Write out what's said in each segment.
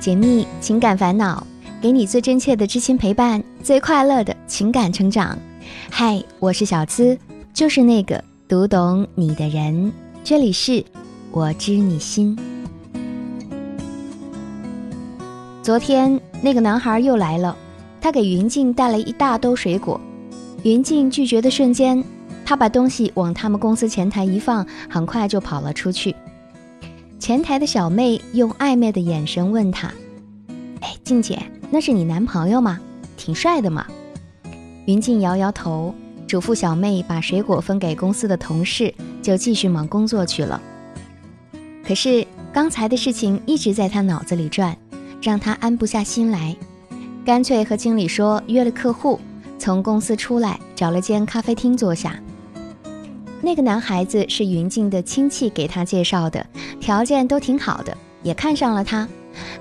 解密情感烦恼，给你最真切的知心陪伴，最快乐的情感成长。嗨，我是小资，就是那个读懂你的人。这里是我知你心。昨天那个男孩又来了，他给云静带了一大兜水果。云静拒绝的瞬间，他把东西往他们公司前台一放，很快就跑了出去。前台的小妹用暧昧的眼神问他：“哎，静姐，那是你男朋友吗？挺帅的嘛。”云静摇摇头，嘱咐小妹把水果分给公司的同事，就继续忙工作去了。可是刚才的事情一直在他脑子里转，让他安不下心来，干脆和经理说约了客户，从公司出来找了间咖啡厅坐下。那个男孩子是云静的亲戚给他介绍的，条件都挺好的，也看上了他。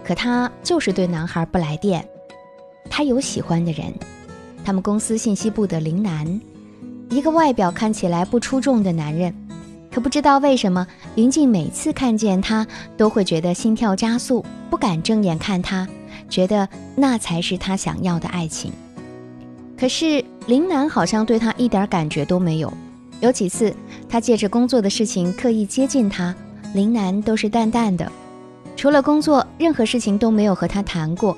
可他就是对男孩不来电。他有喜欢的人，他们公司信息部的林楠，一个外表看起来不出众的男人。可不知道为什么，云静每次看见他都会觉得心跳加速，不敢正眼看他，觉得那才是他想要的爱情。可是林楠好像对他一点感觉都没有。有几次，他借着工作的事情刻意接近他，林楠都是淡淡的，除了工作，任何事情都没有和他谈过。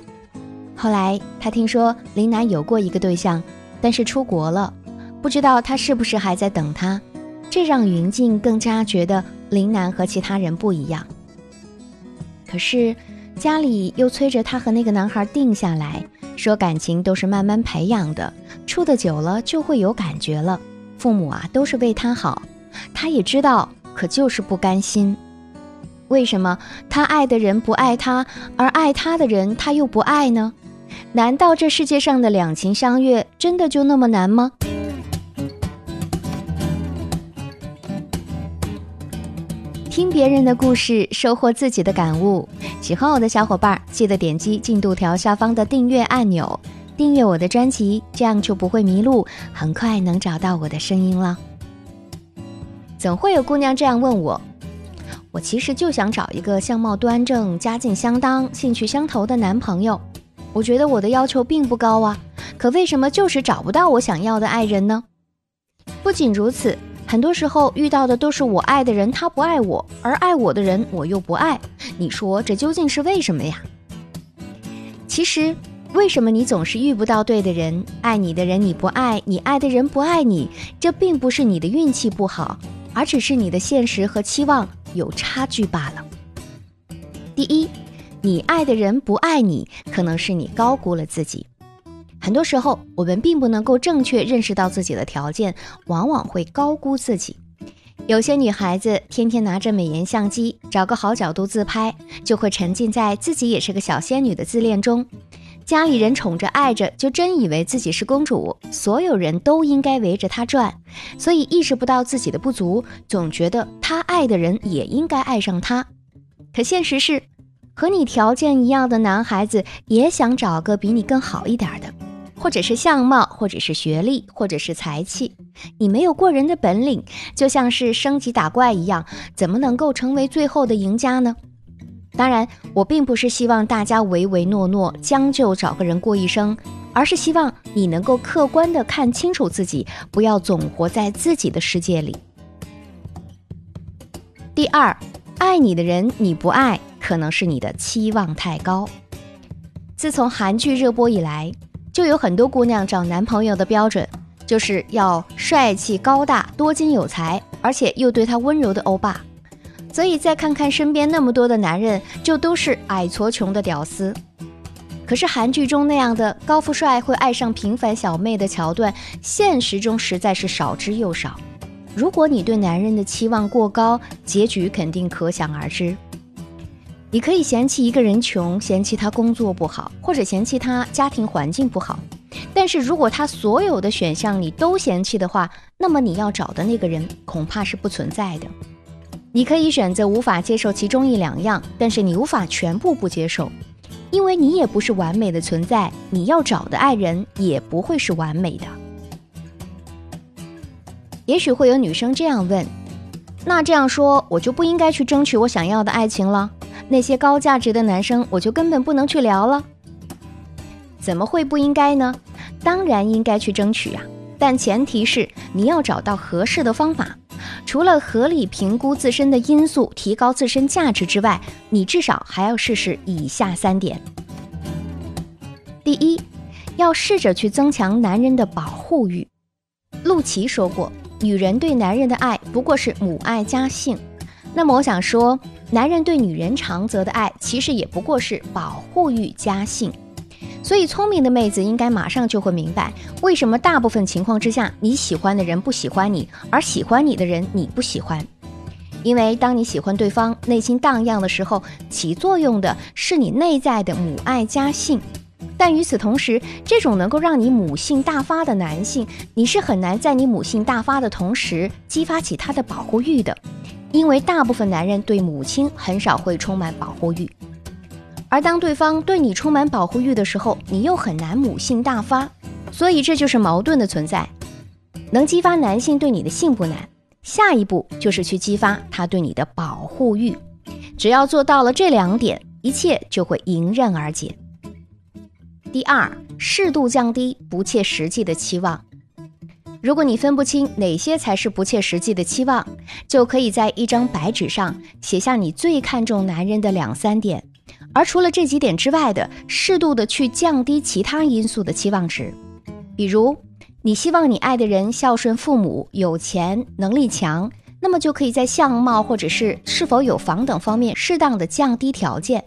后来他听说林楠有过一个对象，但是出国了，不知道他是不是还在等他，这让云静更加觉得林楠和其他人不一样。可是家里又催着他和那个男孩定下来，说感情都是慢慢培养的，处的久了就会有感觉了。父母啊，都是为他好，他也知道，可就是不甘心。为什么他爱的人不爱他，而爱他的人他又不爱呢？难道这世界上的两情相悦真的就那么难吗？听别人的故事，收获自己的感悟。喜欢我的小伙伴，记得点击进度条下方的订阅按钮。订阅我的专辑，这样就不会迷路，很快能找到我的声音了。总会有姑娘这样问我：我其实就想找一个相貌端正、家境相当、兴趣相投的男朋友。我觉得我的要求并不高啊，可为什么就是找不到我想要的爱人呢？不仅如此，很多时候遇到的都是我爱的人他不爱我，而爱我的人我又不爱。你说这究竟是为什么呀？其实。为什么你总是遇不到对的人？爱你的人你不爱，你爱的人不爱你，这并不是你的运气不好，而只是你的现实和期望有差距罢了。第一，你爱的人不爱你，可能是你高估了自己。很多时候，我们并不能够正确认识到自己的条件，往往会高估自己。有些女孩子天天拿着美颜相机，找个好角度自拍，就会沉浸在自己也是个小仙女的自恋中。家里人宠着爱着，就真以为自己是公主，所有人都应该围着她转，所以意识不到自己的不足，总觉得他爱的人也应该爱上他。可现实是，和你条件一样的男孩子也想找个比你更好一点的，或者是相貌，或者是学历，或者是才气。你没有过人的本领，就像是升级打怪一样，怎么能够成为最后的赢家呢？当然，我并不是希望大家唯唯诺诺，将就找个人过一生，而是希望你能够客观的看清楚自己，不要总活在自己的世界里。第二，爱你的人你不爱，可能是你的期望太高。自从韩剧热播以来，就有很多姑娘找男朋友的标准，就是要帅气高大、多金有才，而且又对他温柔的欧巴。所以再看看身边那么多的男人，就都是矮矬穷的屌丝。可是韩剧中那样的高富帅会爱上平凡小妹的桥段，现实中实在是少之又少。如果你对男人的期望过高，结局肯定可想而知。你可以嫌弃一个人穷，嫌弃他工作不好，或者嫌弃他家庭环境不好。但是如果他所有的选项你都嫌弃的话，那么你要找的那个人恐怕是不存在的。你可以选择无法接受其中一两样，但是你无法全部不接受，因为你也不是完美的存在，你要找的爱人也不会是完美的。也许会有女生这样问：那这样说，我就不应该去争取我想要的爱情了？那些高价值的男生我就根本不能去聊了。怎么会不应该呢？当然应该去争取呀，但前提是你要找到合适的方法。除了合理评估自身的因素，提高自身价值之外，你至少还要试试以下三点。第一，要试着去增强男人的保护欲。陆琪说过，女人对男人的爱不过是母爱加性。那么我想说，男人对女人长则的爱其实也不过是保护欲加性。所以，聪明的妹子应该马上就会明白，为什么大部分情况之下，你喜欢的人不喜欢你，而喜欢你的人你不喜欢。因为当你喜欢对方，内心荡漾的时候，起作用的是你内在的母爱加性。但与此同时，这种能够让你母性大发的男性，你是很难在你母性大发的同时激发起他的保护欲的，因为大部分男人对母亲很少会充满保护欲。而当对方对你充满保护欲的时候，你又很难母性大发，所以这就是矛盾的存在。能激发男性对你的性不难，下一步就是去激发他对你的保护欲。只要做到了这两点，一切就会迎刃而解。第二，适度降低不切实际的期望。如果你分不清哪些才是不切实际的期望，就可以在一张白纸上写下你最看重男人的两三点。而除了这几点之外的，适度的去降低其他因素的期望值，比如你希望你爱的人孝顺父母、有钱、能力强，那么就可以在相貌或者是是否有房等方面适当的降低条件，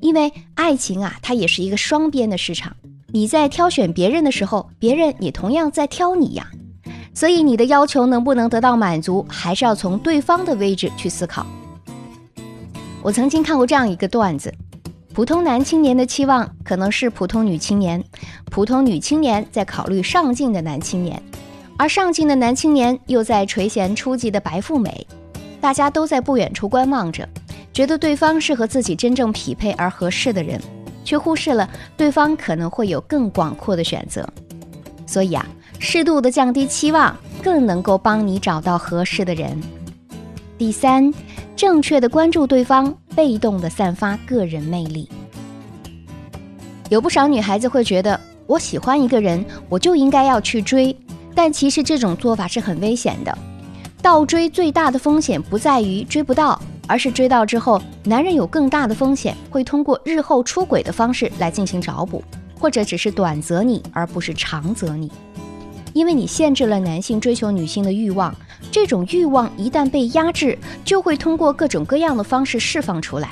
因为爱情啊，它也是一个双边的市场，你在挑选别人的时候，别人也同样在挑你呀，所以你的要求能不能得到满足，还是要从对方的位置去思考。我曾经看过这样一个段子：普通男青年的期望可能是普通女青年，普通女青年在考虑上进的男青年，而上进的男青年又在垂涎初级的白富美。大家都在不远处观望着，觉得对方是和自己真正匹配而合适的人，却忽视了对方可能会有更广阔的选择。所以啊，适度的降低期望，更能够帮你找到合适的人。第三。正确的关注对方，被动的散发个人魅力。有不少女孩子会觉得，我喜欢一个人，我就应该要去追。但其实这种做法是很危险的。倒追最大的风险不在于追不到，而是追到之后，男人有更大的风险会通过日后出轨的方式来进行找补，或者只是短择你，而不是长择你。因为你限制了男性追求女性的欲望，这种欲望一旦被压制，就会通过各种各样的方式释放出来。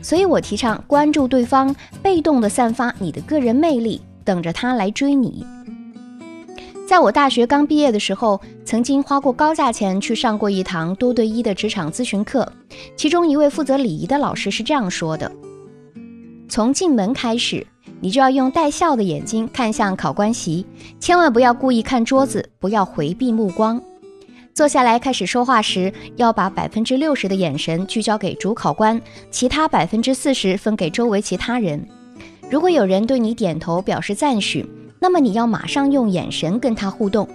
所以我提倡关注对方，被动的散发你的个人魅力，等着他来追你。在我大学刚毕业的时候，曾经花过高价钱去上过一堂多对一的职场咨询课，其中一位负责礼仪的老师是这样说的：从进门开始。你就要用带笑的眼睛看向考官席，千万不要故意看桌子，不要回避目光。坐下来开始说话时，要把百分之六十的眼神聚焦给主考官，其他百分之四十分给周围其他人。如果有人对你点头表示赞许，那么你要马上用眼神跟他互动，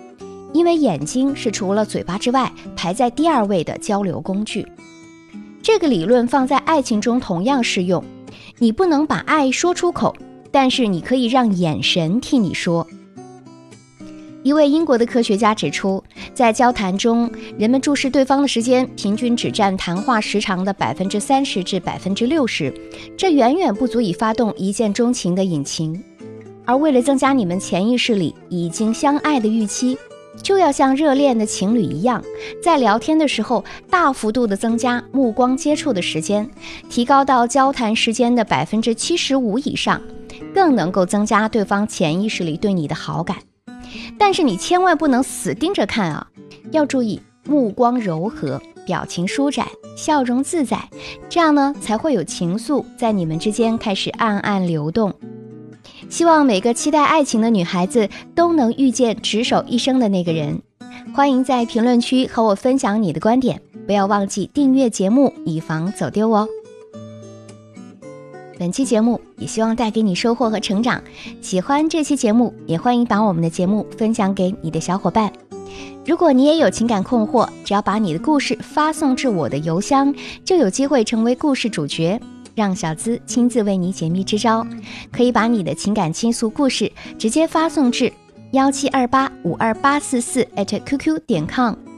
因为眼睛是除了嘴巴之外排在第二位的交流工具。这个理论放在爱情中同样适用，你不能把爱说出口。但是你可以让眼神替你说。一位英国的科学家指出，在交谈中，人们注视对方的时间平均只占谈话时长的百分之三十至百分之六十，这远远不足以发动一见钟情的引擎。而为了增加你们潜意识里已经相爱的预期，就要像热恋的情侣一样，在聊天的时候大幅度的增加目光接触的时间，提高到交谈时间的百分之七十五以上。更能够增加对方潜意识里对你的好感，但是你千万不能死盯着看啊！要注意目光柔和，表情舒展，笑容自在，这样呢才会有情愫在你们之间开始暗暗流动。希望每个期待爱情的女孩子都能遇见执手一生的那个人。欢迎在评论区和我分享你的观点，不要忘记订阅节目，以防走丢哦。本期节目也希望带给你收获和成长。喜欢这期节目，也欢迎把我们的节目分享给你的小伙伴。如果你也有情感困惑，只要把你的故事发送至我的邮箱，就有机会成为故事主角，让小资亲自为你解密支招。可以把你的情感倾诉故事直接发送至幺七二八五二八四四 @QQ 点 com，